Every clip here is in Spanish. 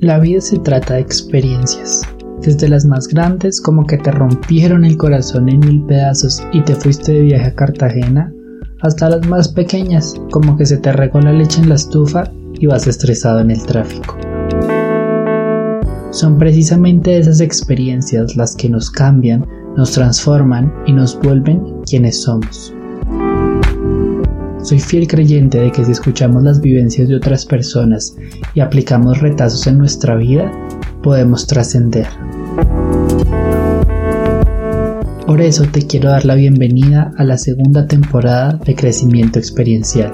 La vida se trata de experiencias, desde las más grandes como que te rompieron el corazón en mil pedazos y te fuiste de viaje a Cartagena, hasta las más pequeñas como que se te regó la leche en la estufa y vas estresado en el tráfico. Son precisamente esas experiencias las que nos cambian, nos transforman y nos vuelven quienes somos. Soy fiel creyente de que si escuchamos las vivencias de otras personas y aplicamos retazos en nuestra vida, podemos trascender. Por eso te quiero dar la bienvenida a la segunda temporada de Crecimiento Experiencial,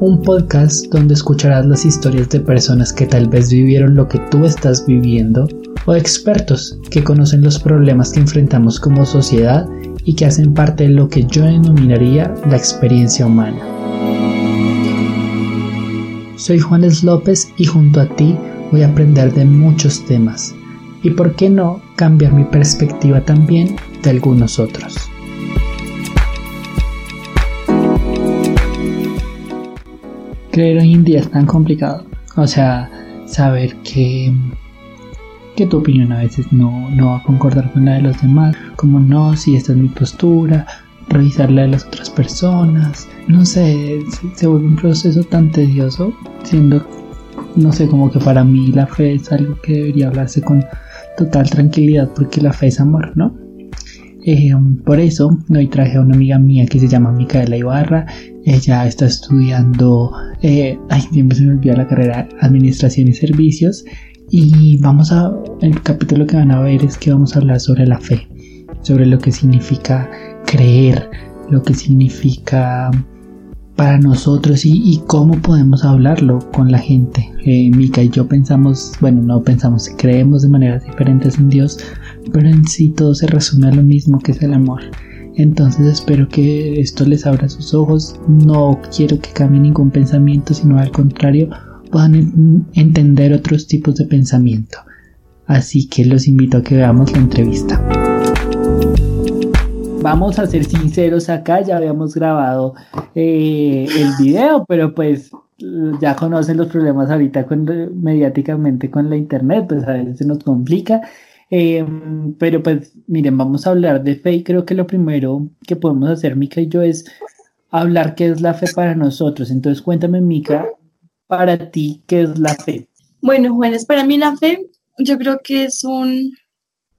un podcast donde escucharás las historias de personas que tal vez vivieron lo que tú estás viviendo o expertos que conocen los problemas que enfrentamos como sociedad y que hacen parte de lo que yo denominaría la experiencia humana. Soy Juanes López y junto a ti voy a aprender de muchos temas y por qué no cambiar mi perspectiva también de algunos otros. Creer hoy en día es tan complicado. O sea, saber que, que tu opinión a veces no, no va a concordar con la de los demás. Como no, si esta es mi postura, revisar la de las otras personas. No sé, se, vuelve un proceso tan tedioso, siendo, no sé, como que para mí la fe es algo que debería hablarse con total tranquilidad porque la fe es amor, ¿no? Eh, por eso hoy traje a una amiga mía que se llama Micaela Ibarra. Ella está estudiando, eh, ay, siempre se me olvida la carrera, Administración y Servicios. Y vamos a, el capítulo que van a ver es que vamos a hablar sobre la fe, sobre lo que significa creer, lo que significa para nosotros y, cómo podemos hablarlo con la gente. Eh, Mika y yo pensamos, bueno, no pensamos, creemos de maneras diferentes en Dios, pero en sí todo se resume a lo mismo que es el amor. Entonces espero que esto les abra sus ojos. No quiero que cambie ningún pensamiento, sino al contrario, puedan entender otros tipos de pensamiento. Así que los invito a que veamos la entrevista vamos a ser sinceros acá, ya habíamos grabado eh, el video, pero pues ya conocen los problemas ahorita con, mediáticamente con la internet, pues a veces se nos complica. Em, pero pues miren, vamos a hablar de fe y creo que lo primero que podemos hacer, Mica y yo, es hablar qué es la fe para nosotros. Entonces cuéntame, Mica, para ti, ¿qué es la fe? Bueno, Juanes, para mí la fe, yo creo que es un,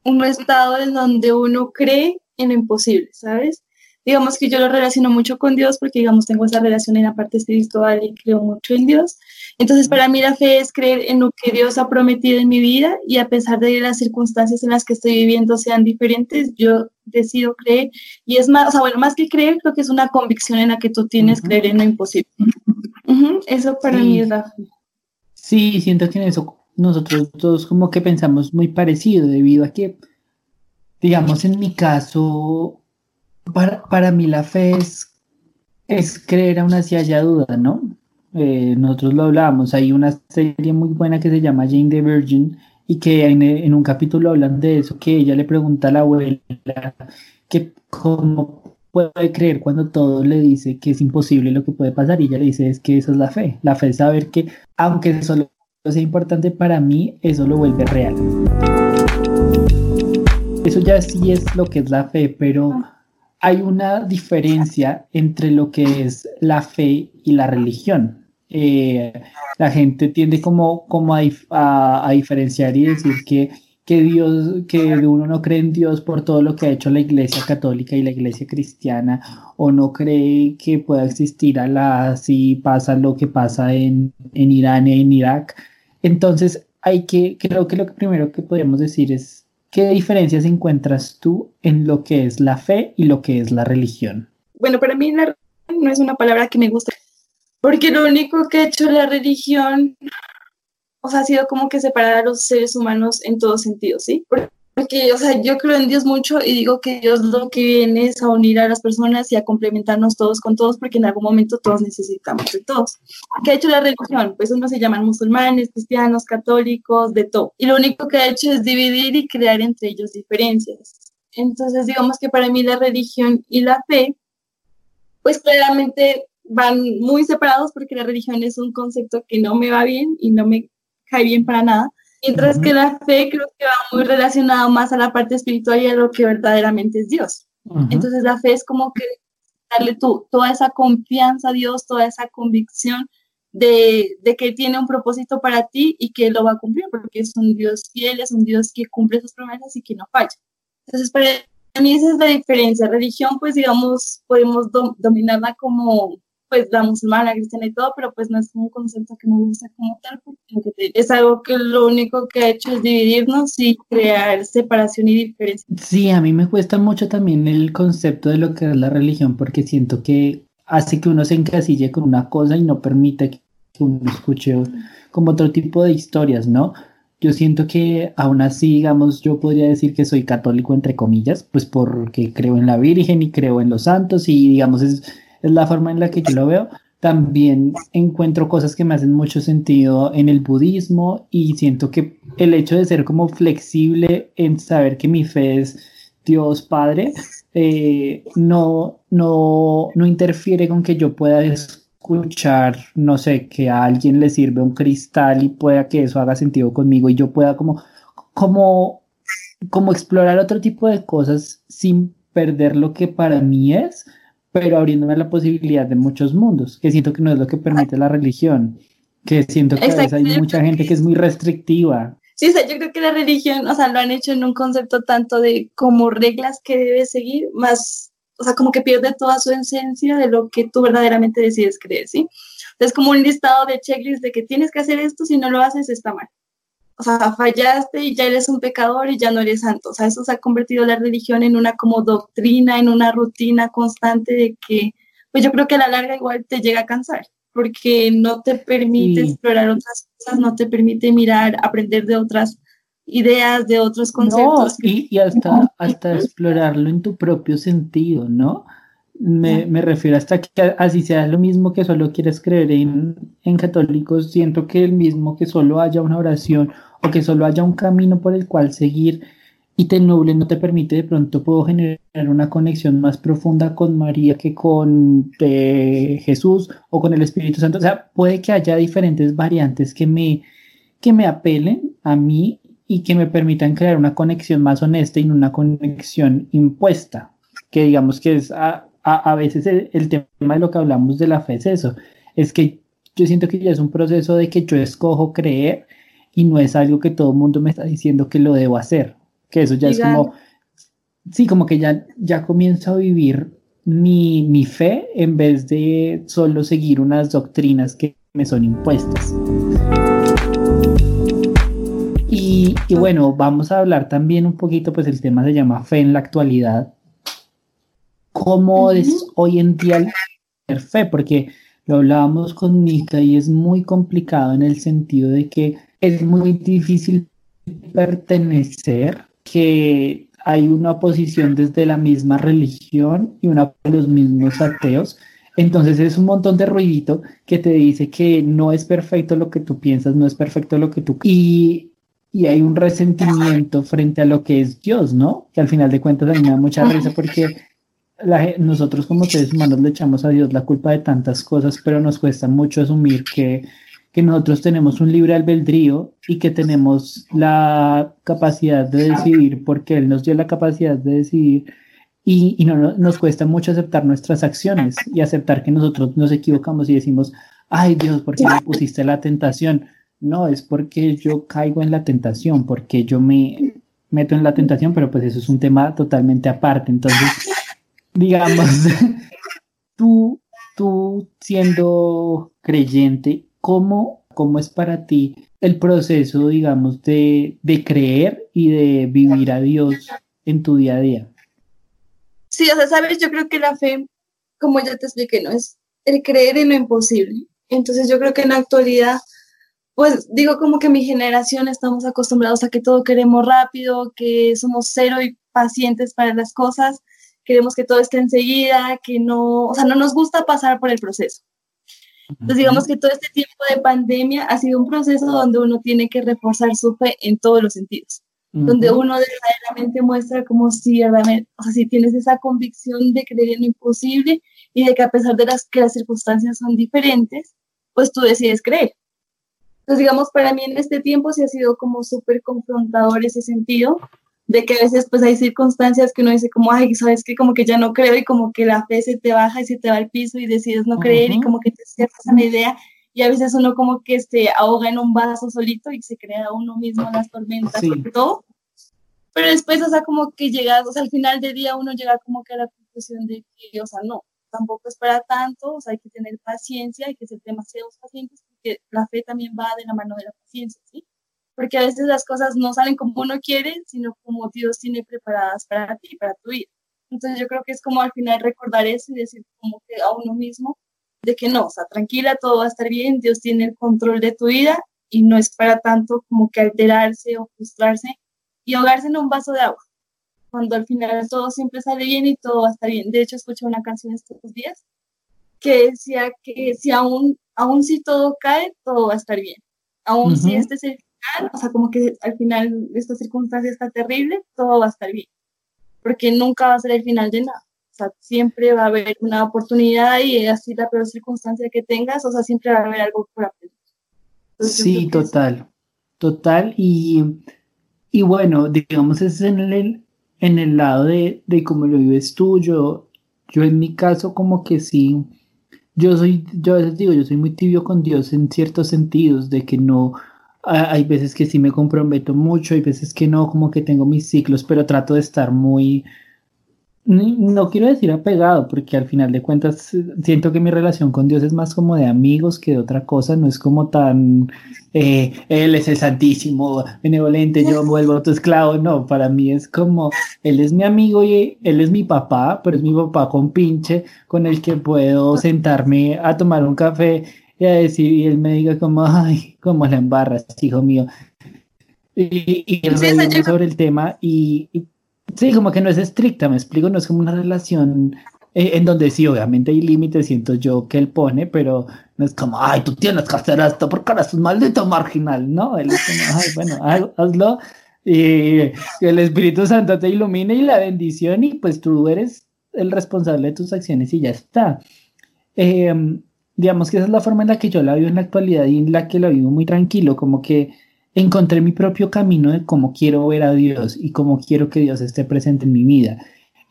un estado en donde uno cree en lo imposible, ¿sabes? Digamos que yo lo relaciono mucho con Dios porque, digamos, tengo esa relación en la parte espiritual y creo mucho en Dios. Entonces, para mí la fe es creer en lo que Dios ha prometido en mi vida y a pesar de las circunstancias en las que estoy viviendo sean diferentes, yo decido creer. Y es más, o sea, bueno, más que creer, creo que es una convicción en la que tú tienes creer en lo imposible. Eso para mí es la fe. Sí, siento que en eso nosotros todos como que pensamos muy parecido debido a que digamos, en mi caso, para, para mí la fe es, es creer aún así haya duda, ¿no? Eh, nosotros lo hablábamos, hay una serie muy buena que se llama Jane the Virgin y que en, en un capítulo hablan de eso, que ella le pregunta a la abuela que cómo puede creer cuando todo le dice que es imposible lo que puede pasar y ella le dice es que eso es la fe, la fe es saber que aunque solo sea importante para mí, eso lo vuelve real. Eso ya sí es lo que es la fe, pero hay una diferencia entre lo que es la fe y la religión. Eh, la gente tiende como, como a, diferenciar y decir que, que Dios, que uno no cree en Dios por todo lo que ha hecho la iglesia católica y la iglesia cristiana, o no cree que pueda existir la si pasa lo que pasa en, en Irán y en Irak. Entonces, hay que, creo que lo primero que podemos decir es ¿Qué diferencias encuentras tú en lo que es la fe y lo que es la religión? Bueno, para mí la religión no es una palabra que me gusta, porque lo único que ha hecho la religión, o sea, ha sido como que separar a los seres humanos en todos sentidos, ¿sí? O sea, yo creo en Dios mucho y digo que Dios lo que viene es a unir a las personas y a complementarnos todos con todos, porque en algún momento todos necesitamos de todos. ¿Qué ha hecho la religión? Pues uno se llaman musulmanes, cristianos, católicos, de todo. Y lo único que ha hecho es dividir y crear entre ellos diferencias. Entonces, digamos que para mí la religión y la fe, pues claramente van muy separados porque la religión es un concepto que no me va bien y no me cae bien para nada Mientras que la fe creo que va muy relacionado más a la parte espiritual y a lo que verdaderamente es Dios. Entonces la fe es como que darle tú toda esa confianza a Dios, toda esa convicción de, de, que tiene un propósito para ti y que lo va a cumplir, porque es un Dios fiel, es un Dios que cumple sus promesas y que no falla. Entonces, para mí esa es la diferencia. Religión, pues digamos, podemos dominarla como pues la musulmana, la cristiana y todo, pero pues no es un concepto que me gusta como tal, porque es algo que lo único que ha hecho es dividirnos y crear separación y diferencia. Sí, a mí me cuesta mucho también el concepto de lo que es la religión, porque siento que hace que uno se encasille con una cosa y no permite que uno escuche como otro tipo de historias, ¿no? Yo siento que aún así, digamos, yo podría decir que soy católico entre comillas, pues porque creo en la Virgen y creo en los santos y digamos es es la forma en la que yo lo veo. También encuentro cosas que me hacen mucho sentido en el budismo y siento que el hecho de ser como flexible en saber que mi fe es Dios Padre, eh, no, no, no interfiere con que yo pueda escuchar, no sé, que a alguien le sirve un cristal y pueda que eso haga sentido conmigo y yo pueda como, como, como explorar otro tipo de cosas sin perder lo que para mí es pero abriéndome la posibilidad de muchos mundos, que siento que no es lo que permite la religión, que siento que a veces hay mucha gente que es muy restrictiva. Sí, o sea, yo creo que la religión, o sea, lo han hecho en un concepto tanto de como reglas que debes seguir, más, o sea, como que pierde toda su esencia de lo que tú verdaderamente decides creer, ¿sí? Es como un listado de checklists de que tienes que hacer esto, si no lo haces está mal o sea, fallaste y ya eres un pecador y ya no eres santo. O sea, eso se ha convertido la religión en una como doctrina, en una rutina constante de que, pues yo creo que a la larga igual te llega a cansar, porque no te permite explorar otras cosas, no te permite mirar, aprender de otras ideas, de otros conceptos. y, hasta, hasta explorarlo en tu propio sentido, ¿no? Me, me, refiero hasta que así sea lo mismo que solo quieres creer en, en, católicos, siento que el mismo que solo haya una oración o que solo haya un camino por el cual seguir y te nuble no te permite de pronto puedo generar una conexión más profunda con María que con eh, Jesús o con el Espíritu Santo. O sea, puede que haya diferentes variantes que me, que me apelen a mí y que me permitan crear una conexión más honesta y no una conexión impuesta, que digamos que es... A, a, veces el, tema de lo que hablamos de la fe es eso, es que yo siento que ya es un proceso de que yo escojo creer y no es algo que todo el mundo me está diciendo que lo debo hacer, que eso ya es como, sí, como que ya, ya comienzo a vivir mi, mi fe en vez de solo seguir unas doctrinas que me son impuestas. Y, y, bueno, vamos a hablar también un poquito, pues el tema se llama fe en la actualidad. Cómo es hoy en día el fe, porque lo hablábamos con Nika y es muy complicado en el sentido de que es muy difícil pertenecer, que hay una oposición desde la misma religión y una de los mismos ateos. Entonces es un montón de ruidito que te dice que no es perfecto lo que tú piensas, no es perfecto lo que tú... Y, y hay un resentimiento frente a lo que es Dios, ¿no? Que al final de cuentas a mí me da mucha risa porque nosotros como seres humanos le echamos a Dios la culpa de tantas cosas, pero nos cuesta mucho asumir que, que nosotros tenemos un libre albedrío y que tenemos la capacidad de decidir porque Él nos dio la capacidad de decidir y, y no, nos cuesta mucho aceptar nuestras acciones y aceptar que nosotros nos equivocamos y decimos, ay Dios, ¿por qué me pusiste la tentación? No, es porque yo caigo en la tentación, porque yo me meto en la tentación, pero pues eso es un tema totalmente aparte. Entonces, digamos, tú, tú siendo creyente, ¿cómo, ¿cómo es para ti el proceso, digamos, de, de creer y de vivir a Dios en tu día a día? Sí, o sea, sabes, yo creo que la fe, como ya te expliqué, no es el creer en lo imposible. Entonces yo creo que en la actualidad, pues digo como que mi generación estamos acostumbrados a que todo queremos rápido, que somos cero y pacientes para las cosas queremos que todo esté enseguida, que no, o sea, no nos gusta pasar por el proceso. Entonces, digamos que todo este tiempo de pandemia ha sido un proceso donde uno tiene que reforzar su fe en todos los sentidos, donde uno verdaderamente muestra como si realmente, o sea, si tienes esa convicción de creer en lo imposible y de que a pesar de las que las circunstancias son diferentes, pues tú decides creer. Entonces, digamos, para mí en este tiempo sí ha sido como súper confrontador ese sentido, de que a veces pues hay circunstancias que uno dice como, ay, sabes que como que ya no creo y como que la fe se te baja y se te va al piso y decides no creer y como que te cierras a la idea y a veces uno como que se ahoga en un vaso solito y se crea uno mismo las tormentas y todo. Pero después, o sea, como que llegas, o sea, al final del día uno llega como que a la conclusión de que, o sea, no, tampoco es para tanto, o sea, hay que tener paciencia, hay que ser demasiado pacientes porque la fe también va de la mano de la paciencia, ¿sí? Porque a veces las cosas no salen como uno quiere, sino como Dios tiene preparadas para ti, para tu vida. Entonces yo creo que es como al final recordar eso y decir como que a uno mismo de que no, o sea, tranquila, todo va a estar bien, Dios tiene el control de tu vida y no es para tanto como que alterarse o frustrarse y ahogarse en un vaso de agua, cuando al final todo siempre sale bien y todo va a estar bien. De hecho, escuché una canción estos días que decía que si aún, aún si todo cae, todo va a estar bien. Aún si este es el o sea, como que al final esta circunstancia está terrible, todo va a estar bien, porque nunca va a ser el final de nada. O sea, siempre va a haber una oportunidad y así la peor circunstancia que tengas, o sea, siempre va a haber algo por aprender. sí, total, total. Y, y bueno, digamos, es en el, en el lado de, de cómo lo vives tú. Yo, yo en mi caso como que sí, yo soy, yo a veces digo, yo soy muy tibio con Dios en ciertos sentidos, de que no, hay veces que sí me comprometo mucho, hay veces que no, como que tengo mis ciclos, pero trato de estar muy, no quiero decir apegado, porque al final de cuentas eh, siento que mi relación con Dios es más como de amigos que de otra cosa, no es como tan, eh, Él es el santísimo, benevolente, yo vuelvo a tu esclavo, no, para mí es como, Él es mi amigo y Él es mi papá, pero es mi papá con pinche, con el que puedo sentarme a tomar un café y a decir, y él me diga como, ay, cómo la embarras, hijo mío. Y, y él sobre el tema y, sí, como que no es estricta, me explico, no es como una relación eh, en donde sí, obviamente hay límites, siento yo que él pone, pero no es como, ay, tú tienes que hacer esto porque eres un maldito marginal, ¿no? Él es como, ay, bueno, hazlo y el Espíritu Santo te ilumine y la bendición y pues tú eres el responsable de tus acciones y ya está. Eh, digamos que esa es la forma en la que yo la vivo en la actualidad y en la que la vivo muy tranquilo, como que encontré mi propio camino de cómo quiero ver a Dios y cómo quiero que Dios esté presente en mi vida.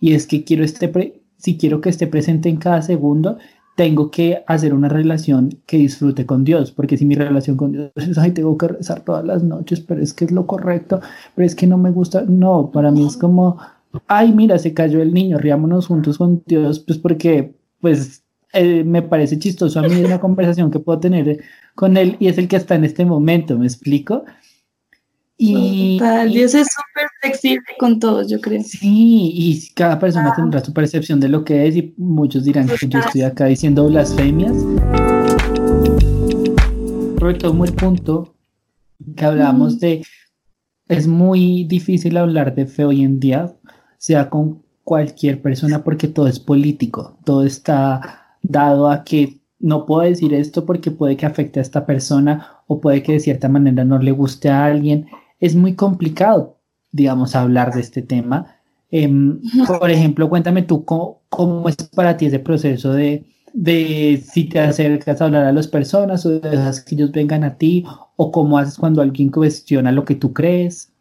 Y es que quiero este si quiero que esté presente en cada segundo, tengo que hacer una relación que disfrute con Dios, porque si mi relación con Dios es, ay, tengo que rezar todas las noches, pero es que es lo correcto, pero es que no me gusta, no, para mí es como, ay, mira, se cayó el niño, riámonos juntos con Dios, pues porque, pues eh, me parece chistoso a mí una conversación que puedo tener con él y es el que está en este momento, ¿me explico? Y, Dios es súper flexible con todos, yo creo. Sí, y cada persona tendrá su percepción de lo que es y muchos dirán que yo estoy acá diciendo blasfemias. Retomo el punto que hablábamos de, es muy difícil hablar de fe hoy en día, sea con cualquier persona porque todo es político, todo está dado a que no puedo decir esto porque puede que afecte a esta persona o puede que de cierta manera no le guste a alguien. Es muy complicado, digamos, hablar de este tema. Em, por ejemplo, cuéntame tú cómo, es para ti ese proceso de, de si te acercas a hablar a las personas o dejas que ellos vengan a ti o cómo haces cuando alguien cuestiona lo que tú crees.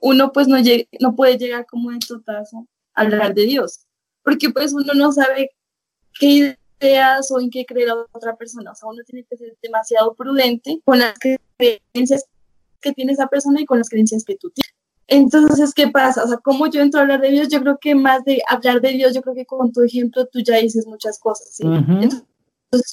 Uno pues no, no puede llegar como en totazo a hablar de Dios, porque pues uno no sabe qué o en qué cree la otra persona. O sea, uno tiene que ser demasiado prudente con las creencias que tiene esa persona y con las creencias que tú tienes. Entonces, ¿qué pasa? O sea, ¿cómo yo entro a hablar de Dios? Yo creo que más de hablar de Dios, yo creo que con tu ejemplo tú ya dices muchas cosas, ¿sí? Entonces,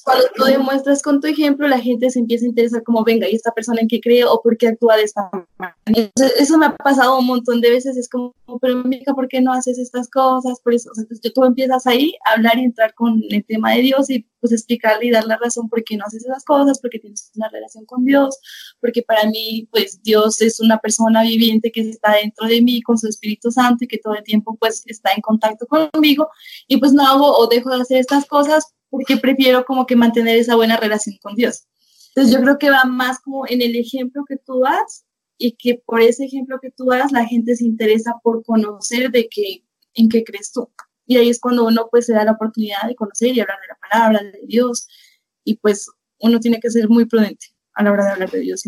cuando tú demuestras con tu ejemplo, la gente se empieza a interesar como, venga, ¿y esta persona en qué cree o por qué actúa de esta manera? Entonces, eso me ha pasado un montón de veces, es como, pero mija, ¿por qué no haces estas cosas? Por eso, o sea, entonces, tú empiezas ahí a hablar y entrar con el tema de Dios y pues explicarle y dar la razón por qué no haces esas cosas, porque tienes una relación con Dios, porque para mí, pues Dios es una persona viviente que está dentro de mí con su Espíritu Santo y que todo el tiempo pues está en contacto conmigo y pues no hago o dejo de hacer estas cosas porque prefiero como que mantener esa buena relación con Dios. Entonces yo creo que va más como en el ejemplo que tú das y que por ese ejemplo que tú das la gente se interesa por conocer de qué, en qué crees tú. Y ahí es cuando uno pues se da la oportunidad de conocer y hablar de la palabra de Dios y pues uno tiene que ser muy prudente a la hora de hablar de Dios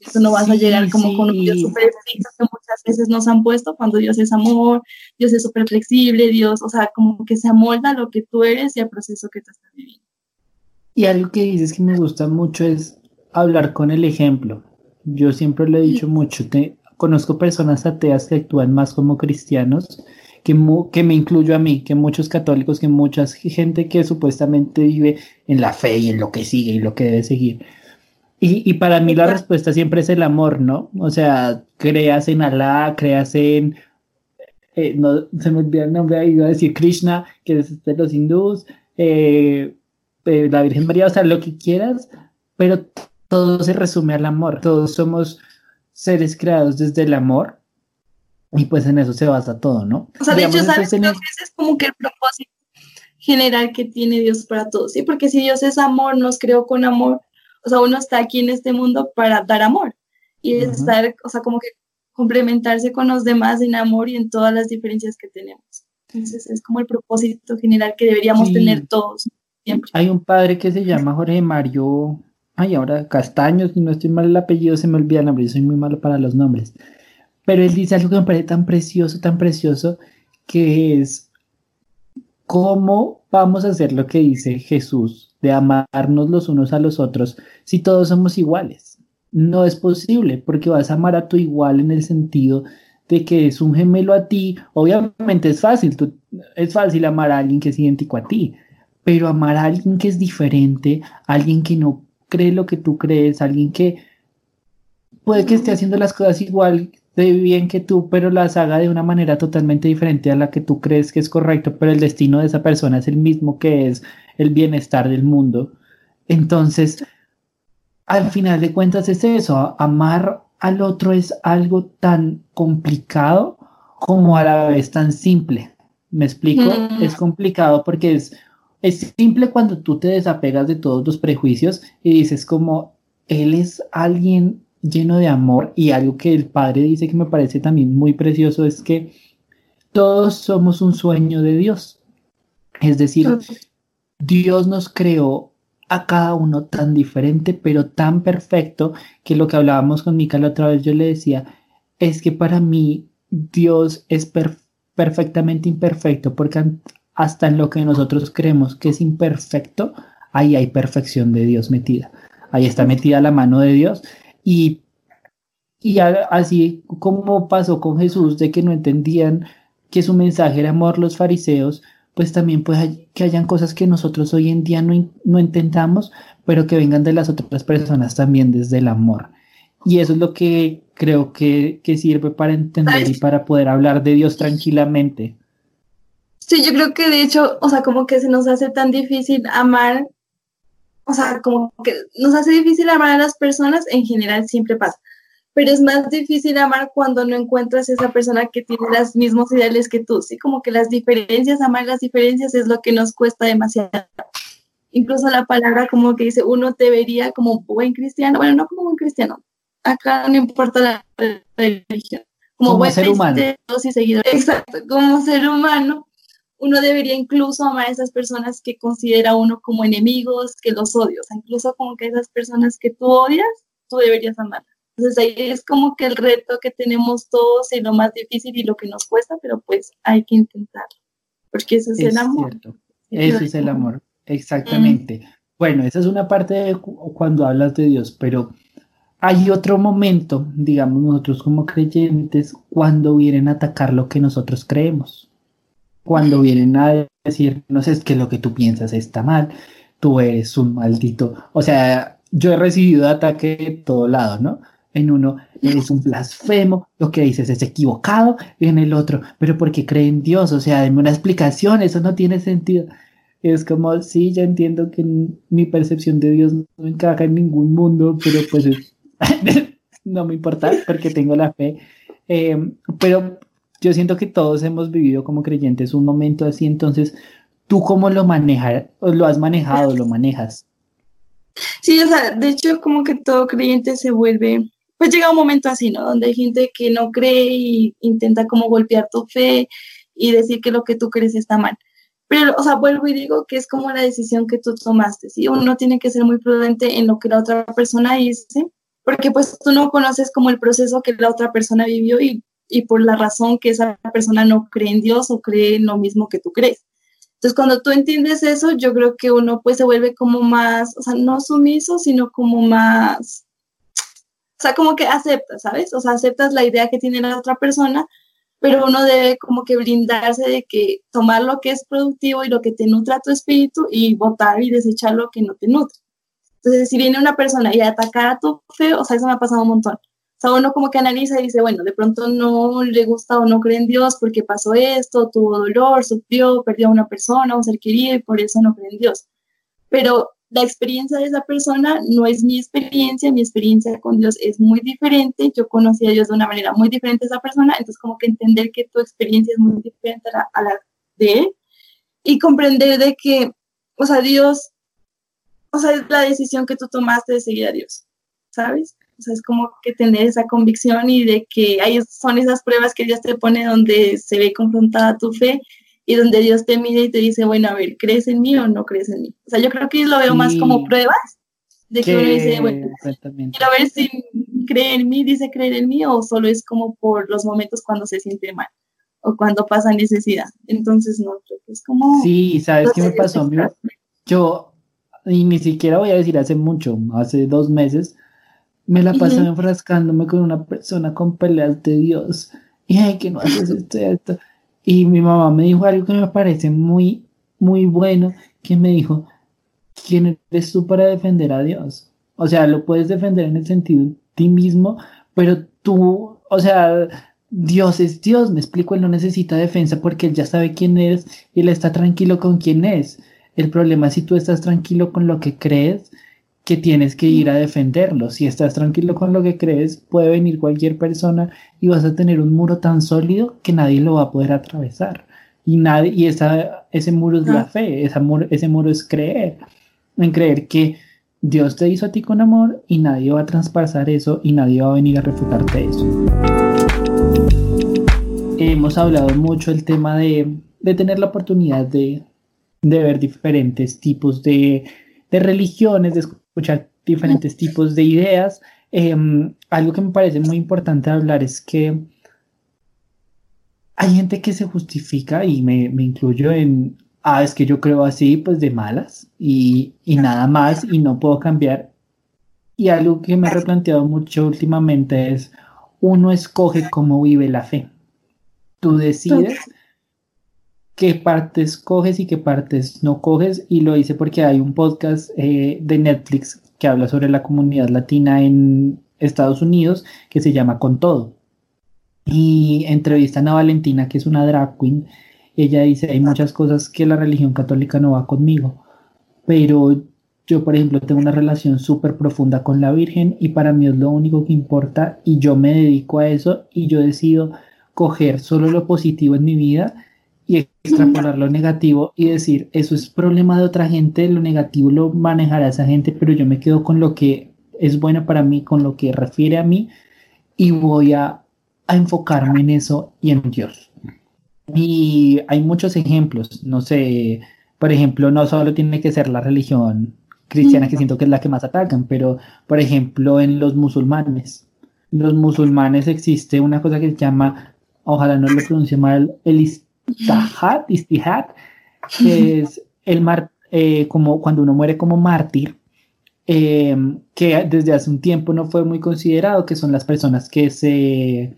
Eso no vas a llegar como con un Dios súper que muchas veces nos han puesto cuando Dios es amor, Dios es súper flexible, Dios, o sea, como que se amolda lo que tú eres y al proceso que tú estás viviendo. Y algo que dices que me gusta mucho es hablar con el ejemplo. Yo siempre lo he dicho mucho, te, conozco personas ateas que actúan más como cristianos, que, que me incluyo a mí, que muchos católicos, que mucha gente que supuestamente vive en la fe y en lo que sigue y lo que debe seguir. Y, y para mí la respuesta siempre es el amor, ¿no? O sea, creas en Alá, creas en... Eh, no, se me olvidó el nombre, iba a decir Krishna, que es de los hindús, eh, eh, la Virgen María, o sea, lo que quieras, pero todo se resume al amor. Todos somos seres creados desde el amor y pues en eso se basa todo, ¿no? O sea, de hecho, ¿sabes? Creo que ese es como que el propósito general que tiene Dios para todos, ¿sí? Porque si Dios es amor, nos creó con amor, o sea, uno está aquí en este mundo para dar amor y estar, o sea, como que complementarse con los demás en amor y en todas las diferencias que tenemos. Entonces es como el propósito general que deberíamos tener todos siempre. Hay un padre que se llama Jorge Mario ay, ahora Castaños, si no estoy mal el apellido, se me olvida el nombre, yo soy muy malo para los nombres. Pero él dice algo que me parece tan precioso, tan precioso, que es cómo vamos a hacer lo que dice Jesús, de amarnos los unos a los otros, si todos somos iguales. No es posible, porque vas a amar a tu igual en el sentido de que es un gemelo a ti. Obviamente es fácil, es fácil amar a alguien que es idéntico a ti, pero amar a alguien que es diferente, alguien que no cree lo que tú crees, alguien que puede que esté haciendo las cosas igual de bien que tú, pero las haga de una manera totalmente diferente a la que tú crees que es correcto, pero el destino de esa persona es el mismo que es el bienestar del mundo. Entonces, al final de cuentas es eso, amar al otro es algo tan complicado como a la vez tan simple. ¿Me explico? Mm. Es complicado porque es es simple cuando tú te desapegas de todos los prejuicios y dices como, él es alguien lleno de amor y algo que el padre dice que me parece también muy precioso es que todos somos un sueño de Dios. Es decir, Dios nos creó a cada uno tan diferente, pero tan perfecto, que lo que hablábamos con Mica otra vez, yo le decía, es que para mí Dios es perfectamente imperfecto, porque hasta en lo que nosotros creemos que es imperfecto, ahí hay perfección de Dios metida. Ahí está metida la mano de Dios. Y, y así como pasó con Jesús, de que no entendían que su mensaje era amor los fariseos, pues también puede que hayan cosas que nosotros hoy en día no, no intentamos, pero que vengan de las otras personas también desde el amor. Y eso es lo que creo que, que sirve para entender y para poder hablar de Dios tranquilamente. Sí, yo creo que de hecho, o sea, como que se nos hace tan difícil amar, o sea, como que nos hace difícil amar a las personas, en general siempre pasa, pero es más difícil amar cuando no encuentras esa persona que tiene los mismos ideales que tú, sí, como que las diferencias, amar las diferencias es lo que nos cuesta demasiado. Incluso la palabra como que dice, uno te vería como buen cristiano, bueno, no como buen cristiano, acá no importa la religión, como, buen ser humano. Y seguidor. Exacto, como ser humano uno debería incluso amar a esas personas que considera uno como enemigos, que los odia. O sea, incluso como que esas personas que tú odias, tú deberías amar. Entonces ahí es como que el reto que tenemos todos y lo más difícil y lo que nos cuesta, pero pues hay que intentarlo, porque eso es, el amor. Eso es el amor, exactamente. Bueno, esa es una parte de cuando hablas de Dios, pero hay otro momento, digamos nosotros como creyentes, cuando vienen a atacar lo que nosotros creemos cuando vienen a decir, no sé, es que lo que tú piensas está mal, tú eres un maldito. O sea, yo he recibido ataque de todo lado, ¿no? En uno, eres un blasfemo, lo que dices es equivocado, y en el otro, pero porque cree en Dios, o sea, denme una explicación, eso no tiene sentido. Es como, sí, ya entiendo que mi percepción de Dios no encaja en ningún mundo, pero pues no me importa porque tengo la fe. Eh, pero yo siento que todos hemos vivido como creyentes un momento así, entonces, ¿tú cómo lo manejas? ¿O lo has manejado, lo manejas? Sí, o sea, de hecho, como que todo creyente se vuelve, pues llega un momento así, ¿no? Donde hay gente que no cree y intenta como golpear tu fe y decir que lo que tú crees está mal. Pero, o sea, vuelvo y digo que es como la decisión que tú tomaste, ¿sí? Uno tiene que ser muy prudente en lo que la otra persona dice, porque pues tú no conoces como el proceso que la otra persona vivió y, y por la razón que esa persona no cree en Dios o cree en lo mismo que tú crees. Entonces, cuando tú entiendes eso, yo creo que uno pues se vuelve como más, o sea, no sumiso, sino como más, o sea, como que aceptas, ¿sabes? O sea, aceptas la idea que tiene la otra persona, pero uno debe como que brindarse de que tomar lo que es productivo y lo que te nutra tu espíritu y votar y desechar lo que no te nutre. Entonces, si viene una persona y ataca a tu fe, o sea, eso me ha pasado un montón. O sea, uno como que analiza y dice, bueno, de pronto no le gusta o no cree en Dios porque pasó esto, tuvo dolor, sufrió, perdió a una persona, un ser querido y por eso no cree en Dios. Pero la experiencia de esa persona no es mi experiencia, mi experiencia con Dios es muy diferente, yo conocí a Dios de una manera muy diferente a esa persona, entonces como que entender que tu experiencia es muy diferente a la, de él y comprender de que, o sea, Dios, o sea, es la decisión que tú tomaste de seguir a Dios, ¿sabes? O sea, es como que tener esa convicción y de que ahí son esas pruebas que Dios te pone donde se ve confrontada tu fe y donde Dios te mira y te dice, bueno, a ver, ¿crees en mí o no crees en mí? O sea, yo creo que lo veo más como pruebas de que, uno dice, bueno, quiero ver si cree en mí, dice creer en mí o solo es como por los momentos cuando se siente mal o cuando pasa necesidad. Entonces, no, creo que es como... Sí, ¿sabes qué me pasó? Yo, y ni siquiera voy a decir hace mucho, hace dos meses, me la pasé enfrascándome con una persona con peleas de Dios. Y ay, que no haces esto, esto. Y mi mamá me dijo algo que me parece muy, muy bueno, que me dijo, ¿quién eres tú para defender a Dios? O sea, lo puedes defender en el sentido de ti mismo, pero tú, o sea, Dios es Dios, me explico, Él no necesita defensa porque Él ya sabe quién eres y Él está tranquilo con quién es. El problema es si tú estás tranquilo con lo que crees, que tienes que ir a defenderlo. Si estás tranquilo con lo que crees, puede venir cualquier persona y vas a tener un muro tan sólido que nadie lo va a poder atravesar. Y, nadie, y esa, ese muro es la fe, esa muro, ese muro es creer, en creer que Dios te hizo a ti con amor y nadie va a traspasar eso y nadie va a venir a refutarte eso. Hemos hablado mucho el tema de, de tener la oportunidad de, de ver diferentes tipos de, de religiones, de escuchar diferentes tipos de ideas. Em, algo que me parece muy importante hablar es que hay gente que se justifica y me, me incluyo en, ah, es que yo creo así, pues de malas y, y nada más y no puedo cambiar. Y algo que me he replanteado mucho últimamente es, uno escoge cómo vive la fe. Tú decides qué partes coges y qué partes no coges. Y lo hice porque hay un podcast eh, de Netflix que habla sobre la comunidad latina en Estados Unidos que se llama Con Todo. Y entrevistan a Valentina, que es una drag queen. Ella dice, hay muchas cosas que la religión católica no va conmigo. Pero yo, por ejemplo, tengo una relación súper profunda con la Virgen y para mí es lo único que importa y yo me dedico a eso y yo decido coger solo lo positivo en mi vida y extrapolar lo negativo y decir, eso es problema de otra gente, lo negativo lo manejará esa gente, pero yo me quedo con lo que es bueno para mí, con lo que refiere a mí y voy a, a enfocarme en eso y en Dios. Y hay muchos ejemplos, no sé, por ejemplo, no solo tiene que ser la religión cristiana, que siento que es la que más atacan, pero por ejemplo en los musulmanes. Los musulmanes existe una cosa que se llama, ojalá no lo pronuncie mal, el istihad, istihad que es el mar, eh, como cuando uno muere como mártir, eh, que desde hace un tiempo no fue muy considerado, que son las personas que se,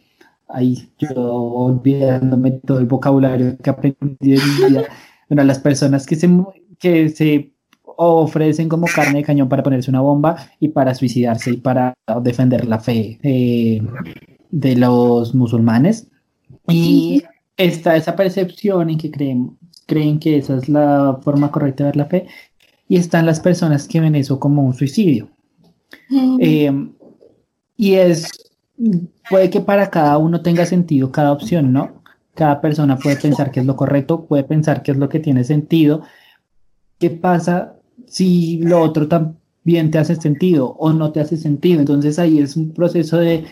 ahí yo olvidándome todo el vocabulario que aprendí en vida, bueno, las personas que se, que se ofrecen como carne de cañón para ponerse una bomba y para suicidarse y para defender la fe eh, de los musulmanes. Y está esa percepción en que creen, creen que esa es la forma correcta de ver la fe y están las personas que ven eso como un suicidio. Em, y es, puede que para cada uno tenga sentido cada opción, ¿no? Cada persona puede pensar que es lo correcto, puede pensar que es lo que tiene sentido. ¿Qué pasa si lo otro también te hace sentido o no te hace sentido? Entonces ahí es un proceso de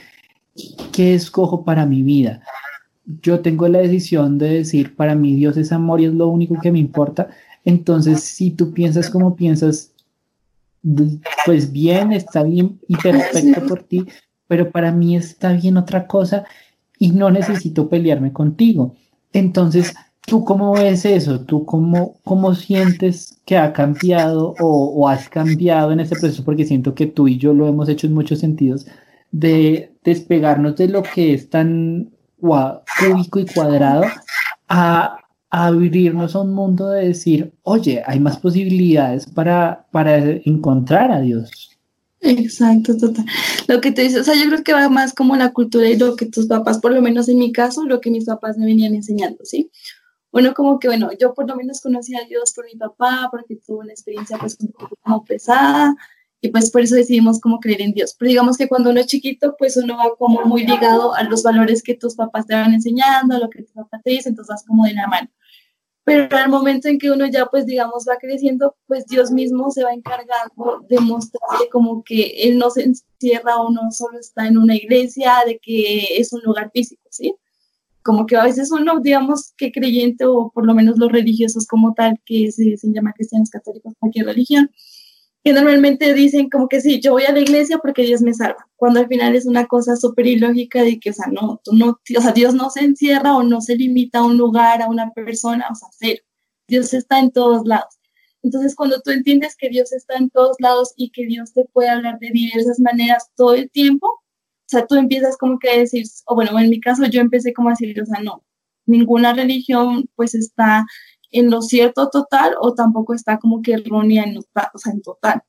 qué escojo para mi vida yo tengo la decisión de decir, para mí Dios es amor y es lo único que me importa, entonces si tú piensas como piensas, pues bien, está bien y perfecto por ti, pero para mí está bien otra cosa y no necesito pelearme contigo. Entonces, ¿tú cómo ves eso? ¿Tú cómo, cómo sientes que ha cambiado o, has cambiado en ese proceso? Porque siento que tú y yo lo hemos hecho en muchos sentidos, de despegarnos de lo que es tan cúbico y cuadrado a, abrirnos a un mundo de decir, oye, hay más posibilidades para, para encontrar a Dios. Exacto, total. Lo que te dice, o sea, yo creo que va más como la cultura y lo que tus papás, por lo menos en mi caso, lo que mis papás me venían enseñando, ¿sí? Bueno, como que, bueno, yo por lo menos conocí a Dios por mi papá, porque tuvo una experiencia pues como pesada, y pues por eso decidimos como creer en Dios. Pero digamos que cuando uno es chiquito, pues uno va como muy ligado a los valores que tus papás te van enseñando, a lo que tus papás te dicen, entonces vas como de la mano. Pero al momento en que uno ya, pues digamos, va creciendo, pues Dios mismo se va encargando de mostrarle como que Él no se encierra o no solo está en una iglesia, de que es un lugar físico, ¿sí? Como que a veces uno, digamos, que creyente o por lo menos los religiosos como tal, que se, se llama cristianos católicos, cualquier religión, que normalmente dicen como que sí, yo voy a la iglesia porque Dios me salva, cuando al final es una cosa súper ilógica de que, o sea, no, tú no, o sea, Dios no se encierra o no se limita a un lugar, a una persona, o sea, cero. Dios está en todos lados. Entonces, cuando tú entiendes que Dios está en todos lados y que Dios te puede hablar de diversas maneras todo el tiempo, o sea, tú empiezas como que a decir, o bueno, en mi caso yo empecé como a decir, o sea, no, ninguna religión pues está en lo cierto total o tampoco está como que errónea en, o sea, en total.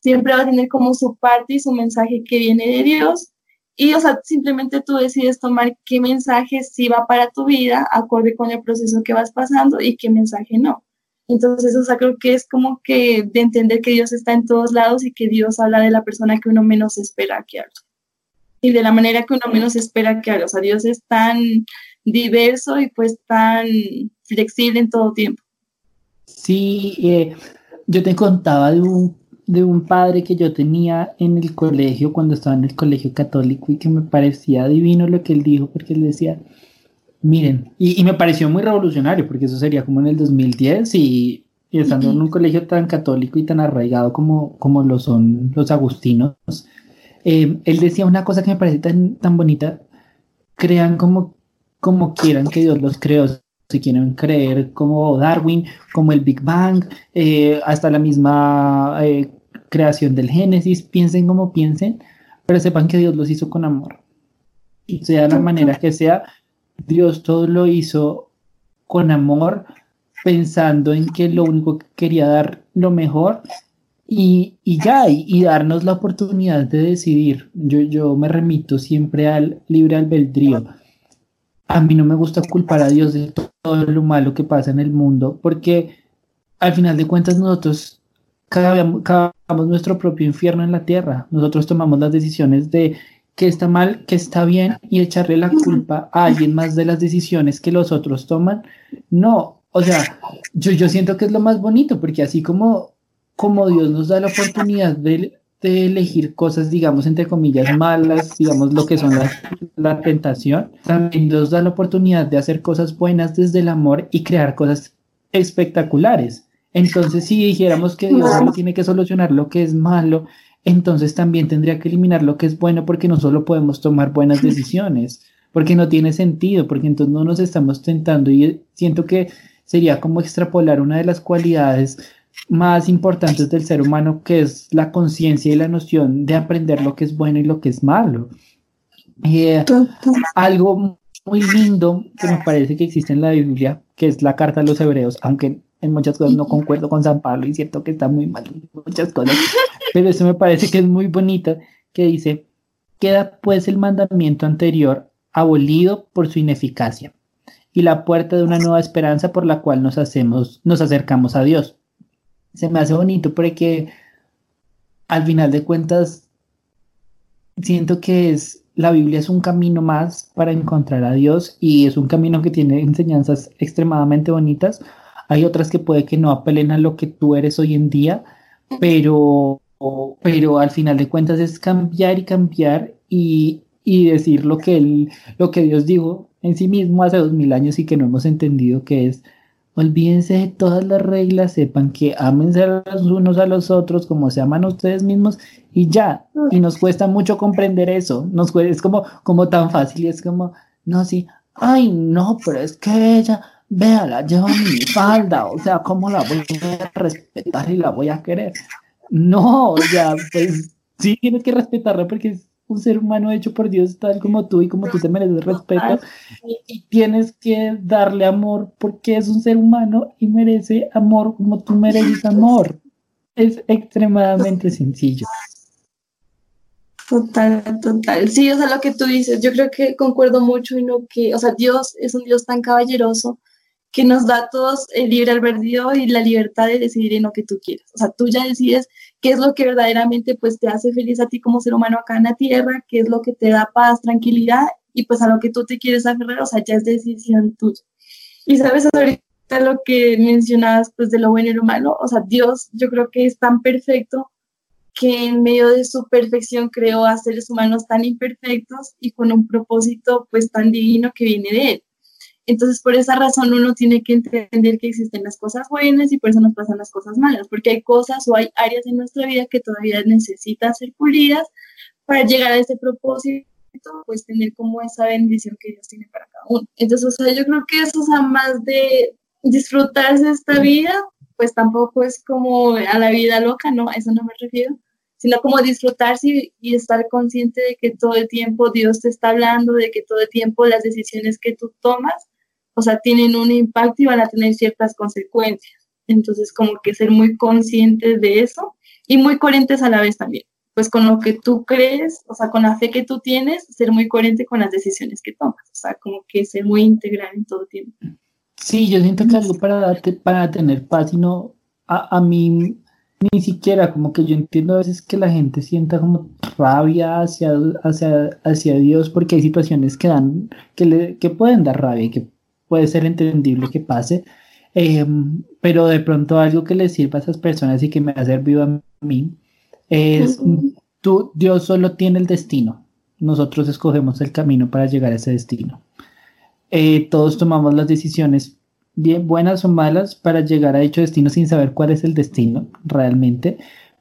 Siempre va a tener como su parte y su mensaje que viene de Dios. Y, o sea, simplemente tú decides tomar qué mensaje sí va para tu vida, acorde con el proceso que vas pasando y qué mensaje no. Entonces, o sea, creo que es como que de entender que Dios está en todos lados y que Dios habla de la persona que uno menos espera que hable. Y de la manera que uno menos espera que hable. O sea, Dios es tan diverso y pues tan flexible en todo tiempo. Sí, eh, yo te contaba de un, de un padre que yo tenía en el colegio cuando estaba en el colegio católico y que me parecía divino lo que él dijo porque él decía, miren, y, me pareció muy revolucionario porque eso sería como en el 2010 y, y estando en un colegio tan católico y tan arraigado como, como lo son los agustinos, eh, él decía una cosa que me parece tan, tan bonita, crean como, como quieran que Dios los creó, si quieren creer como Darwin, como el Big Bang, eh, hasta la misma eh, creación del Génesis, piensen como piensen, pero sepan que Dios los hizo con amor. Y sea la manera que sea, Dios todo lo hizo con amor, pensando en que lo único que quería dar lo mejor y, ya, y, darnos la oportunidad de decidir. Yo, yo me remito siempre al libre albedrío a mí no me gusta culpar a Dios de todo lo malo que pasa en el mundo, porque al final de cuentas nosotros cavamos nuestro propio infierno en la tierra. Nosotros tomamos las decisiones de qué está mal, qué está bien y echarle la culpa a alguien más de las decisiones que los otros toman. No, o sea, yo, yo siento que es lo más bonito, porque así como, como Dios nos da la oportunidad de de elegir cosas, digamos, entre comillas, malas, digamos, lo que son la, tentación, también nos da la oportunidad de hacer cosas buenas desde el amor y crear cosas espectaculares. Entonces, si dijéramos que Dios solo tiene que solucionar lo que es malo, entonces también tendría que eliminar lo que es bueno porque no solo podemos tomar buenas decisiones, porque no tiene sentido, porque entonces no nos estamos tentando y siento que sería como extrapolar una de las cualidades más importantes del ser humano, que es la conciencia y la noción de aprender lo que es bueno y lo que es malo. Eh, algo muy lindo que me parece que existe en la Biblia, que es la carta a los hebreos, aunque en muchas cosas no concuerdo con San Pablo y siento que está muy mal en muchas cosas, pero eso me parece que es muy bonita, que dice, queda pues el mandamiento anterior abolido por su ineficacia y la puerta de una nueva esperanza por la cual nos hacemos, nos acercamos a Dios se me hace bonito porque al final de cuentas siento que es la Biblia es un camino más para encontrar a Dios y es un camino que tiene enseñanzas extremadamente bonitas. Hay otras que puede que no apelen a lo que tú eres hoy en día, pero, pero al final de cuentas es cambiar y cambiar y, y decir lo que, él, lo que Dios dijo en sí mismo hace dos mil años y que no hemos entendido que es olvídense de todas las reglas, sepan que ámense los unos a los otros como se aman ustedes mismos y ya. Y nos cuesta mucho comprender eso. Nos es como, como tan fácil es como, no, sí, ay, no, pero es que ella, véala, lleva mi falda, o sea, ¿cómo la voy a respetar y la voy a querer? No, ya, pues sí tienes que respetarla porque un ser humano hecho por Dios tal como tú y como tú te mereces respeto y, tienes que darle amor porque es un ser humano y merece amor como tú mereces amor. Es extremadamente sencillo. Total, total. Sí, o sea, lo que tú dices, yo creo que concuerdo mucho en lo que, o sea, Dios es un Dios tan caballeroso que nos da a todos el libre albedrío y la libertad de decidir en lo que tú quieras. O sea, tú ya decides qué es lo que verdaderamente pues te hace feliz a ti como ser humano acá en la tierra, qué es lo que te da paz, tranquilidad y pues a lo que tú te quieres aferrar, o sea, ya es decisión tuya. Y sabes, ahorita lo que mencionabas pues de lo bueno y lo malo, o sea, Dios yo creo que es tan perfecto que en medio de su perfección creó a seres humanos tan imperfectos y con un propósito pues tan divino que viene de él. Entonces, por esa razón uno tiene que entender que existen las cosas buenas y por eso nos pasan las cosas malas, porque hay cosas o hay áreas en nuestra vida que todavía necesitan ser pulidas para llegar a ese propósito, pues tener como esa bendición que Dios tiene para cada uno. Entonces, o sea, yo creo que eso, o sea, más de disfrutarse esta vida, pues tampoco es como a la vida loca, no, a eso no me refiero, sino como disfrutarse y, y, estar consciente de que todo el tiempo Dios te está hablando, de que todo el tiempo las decisiones que tú tomas o sea, tienen un impacto y van a tener ciertas consecuencias. Entonces, como que ser muy conscientes de eso y muy coherentes a la vez también. Pues con lo que tú crees, o sea, con la fe que tú tienes, ser muy coherente con las decisiones que tomas. O sea, como que ser muy integral en todo tiempo. Sí, yo siento que algo para, darte, para tener paz y no, a, a mí ni siquiera como que yo entiendo a veces que la gente sienta como rabia hacia, hacia, hacia Dios porque hay situaciones que dan, que, le, que pueden dar rabia y que puede ser entendible que pase, em, pero de pronto algo que le sirva a esas personas y que me ha servido a mí es, tú, Dios solo tiene el destino, nosotros escogemos el camino para llegar a ese destino. Eh, todos tomamos las decisiones bien buenas o malas para llegar a dicho destino sin saber cuál es el destino realmente,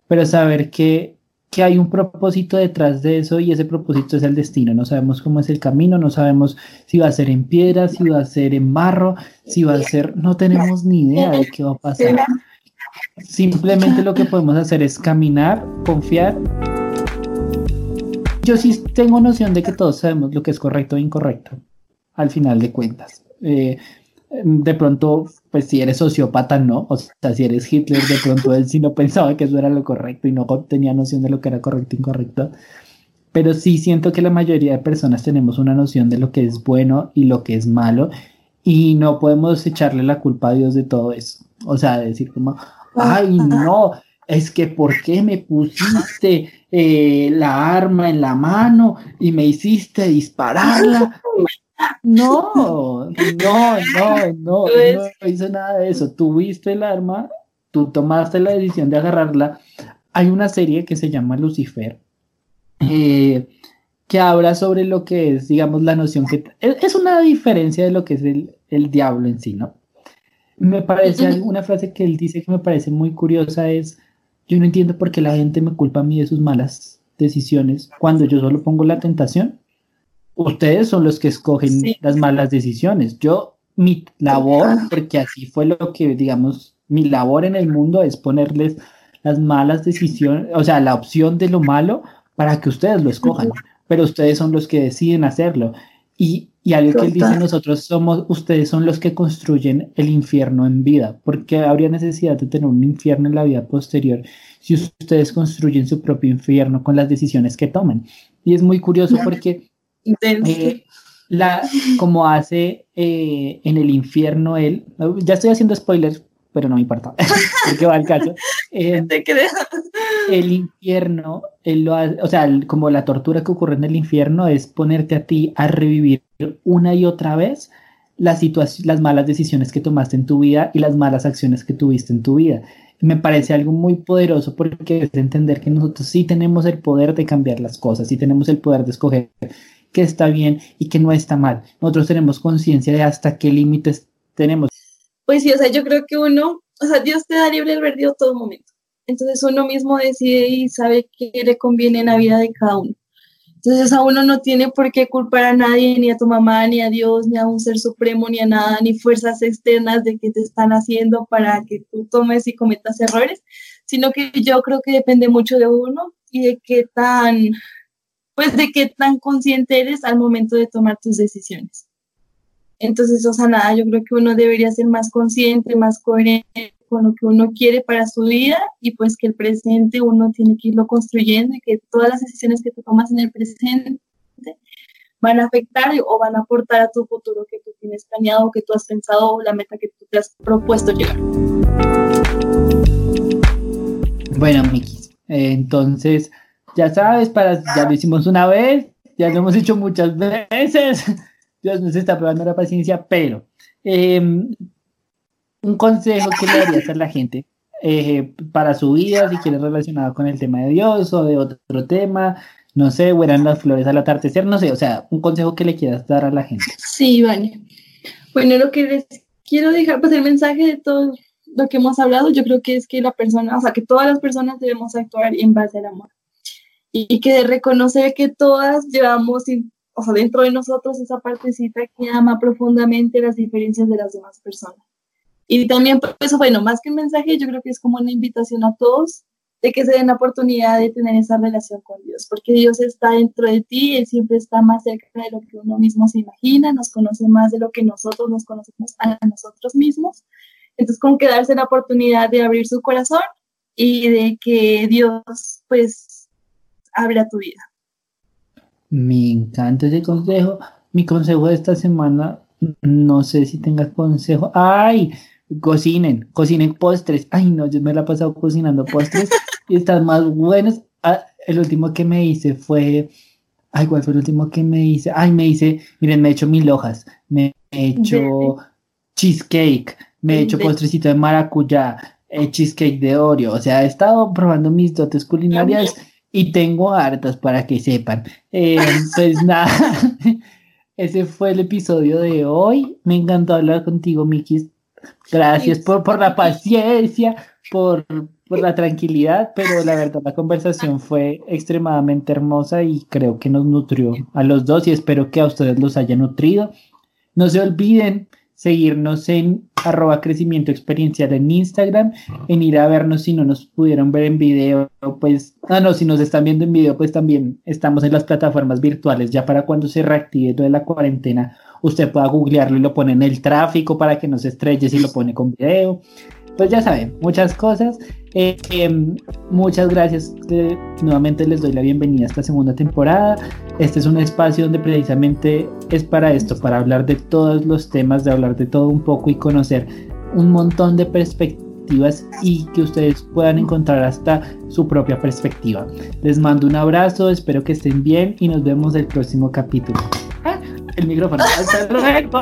pero saber que que hay un propósito detrás de eso y ese propósito es el destino. No sabemos cómo es el camino, no sabemos si va a ser en piedra, si va a ser en barro, si va a ser, no tenemos ni idea de qué va a pasar. Simplemente lo que podemos hacer es caminar, confiar. Yo sí tengo noción de que todos sabemos lo que es correcto e incorrecto, al final de cuentas. Eh, de pronto, pues si eres sociópata, no. O sea, si eres Hitler, de pronto él sí no pensaba que eso era lo correcto y no tenía noción de lo que era correcto e incorrecto. Pero sí siento que la mayoría de personas tenemos una noción de lo que es bueno y lo que es malo y no podemos echarle la culpa a Dios de todo eso. O sea, decir como, ay, no, es que ¿por qué me pusiste eh, la arma en la mano y me hiciste dispararla? No, no, no, no, no hice nada de eso. Tuviste el arma, tú tomaste la decisión de agarrarla. Hay una serie que se llama Lucifer, eh, que habla sobre lo que es, digamos, la noción que... Es una diferencia de lo que es el, el diablo en sí, ¿no? Me parece, una frase que él dice que me parece muy curiosa es, yo no entiendo por qué la gente me culpa a mí de sus malas decisiones cuando yo solo pongo la tentación ustedes son los que escogen las malas decisiones. Yo, mi labor, porque así fue lo que, digamos, mi labor en el mundo es ponerles las malas decisiones, o sea, la opción de lo malo para que ustedes lo escojan, pero ustedes son los que deciden hacerlo. Y, y algo que él dice, nosotros somos, ustedes son los que construyen el infierno en vida, porque habría necesidad de tener un infierno en la vida posterior si ustedes construyen su propio infierno con las decisiones que toman. Y es muy curioso porque eh, la, como hace eh, en el infierno él, ya estoy haciendo spoilers, pero no me importa, porque va el caso. Eh, el infierno, él lo o sea, como la tortura que ocurre en el infierno es ponerte a ti a revivir una y otra vez las, las malas decisiones que tomaste en tu vida y las malas acciones que tuviste en tu vida. Me parece algo muy poderoso porque es entender que nosotros sí tenemos el poder de cambiar las cosas, sí tenemos el poder de escoger que está bien y que no está mal. Nosotros tenemos conciencia de hasta qué límites tenemos. Pues sí, o sea, yo creo que uno, o sea, Dios te da libre albedrío todo momento. Entonces uno mismo decide y sabe qué le conviene en la vida de cada uno. Entonces a uno no tiene por qué culpar a nadie, ni a tu mamá, ni a Dios, ni a un ser supremo, ni a nada, ni fuerzas externas de que te están haciendo para que tú tomes y cometas errores, sino que yo creo que depende mucho de uno y de qué tan, pues de qué tan consciente eres al momento de tomar tus decisiones. Entonces, o sea, nada, yo creo que uno debería ser más consciente, más coherente con lo que uno quiere para su vida y pues que el presente uno tiene que irlo construyendo y que todas las decisiones que tú tomas en el presente van a afectar o van a aportar a tu futuro que tú tienes planeado, que tú has pensado o la meta que tú te has propuesto llegar. Bueno, Miki, entonces ya sabes, para, ya lo hicimos una vez, ya lo hemos hecho muchas veces. Dios nos está probando la paciencia, pero eh, un consejo que le darías a la gente eh, para su vida, si quieres relacionado con el tema de Dios o de otro tema, no sé, o eran las flores al atardecer, no sé, o sea, un consejo que le quieras dar a la gente. Sí, vale. Bueno, lo que les quiero dejar, pues el mensaje de todo lo que hemos hablado, yo creo que es que la persona, o sea, que todas las personas debemos actuar en base al amor. Y, que reconocer que todas llevamos, o sea, dentro de nosotros esa partecita que ama profundamente las diferencias de las demás personas. Y también, pues, bueno, más que un mensaje, yo creo que es como una invitación a todos de que se den la oportunidad de tener esa relación con Dios, porque Dios está dentro de ti, Él siempre está más cerca de lo que uno mismo se imagina, nos conoce más de lo que nosotros nos conocemos a nosotros mismos. Entonces, con que darse la oportunidad de abrir su corazón y de que Dios, pues, abra tu vida. Me encanta ese consejo. Mi consejo de esta semana, no sé si tengas consejo. ¡Ay! Cocinen, cocinen postres. Ay, no, yo me la he pasado cocinando postres y están más buenos. Ah, el último que me hice fue. Ay, ¿cuál fue el último que me hice? Ay, me hice, miren, me he hecho mil hojas. Me he hecho cheesecake, me he hecho postrecito de maracuyá, eh, cheesecake de Oreo. O sea, he estado probando mis dotes culinarias y tengo hartas para que sepan. Eh, pues nada, ese fue el episodio de hoy. Me encantó hablar contigo, Miki. Gracias por, por la paciencia, por, por la tranquilidad, pero la verdad la conversación fue extremadamente hermosa y creo que nos nutrió a los dos y espero que a ustedes los haya nutrido. No se olviden seguirnos en arroba crecimiento experiencial en Instagram, en ir a vernos si no nos pudieron ver en video, pues, ah, no, si nos están viendo en video, pues también estamos en las plataformas virtuales, ya para cuando se reactive toda la cuarentena, usted pueda googlearlo y lo pone en el tráfico para que no se estrelle si lo pone con video pues ya saben, muchas cosas. Eh, em, muchas gracias. nuevamente les doy la bienvenida a esta segunda temporada. Este es un espacio donde precisamente es para esto, para hablar de todos los temas, de hablar de todo un poco y conocer un montón de perspectivas y que ustedes puedan encontrar hasta su propia perspectiva. Les mando un abrazo, espero que estén bien y nos vemos el próximo capítulo. Ah, el micrófono. Hasta luego.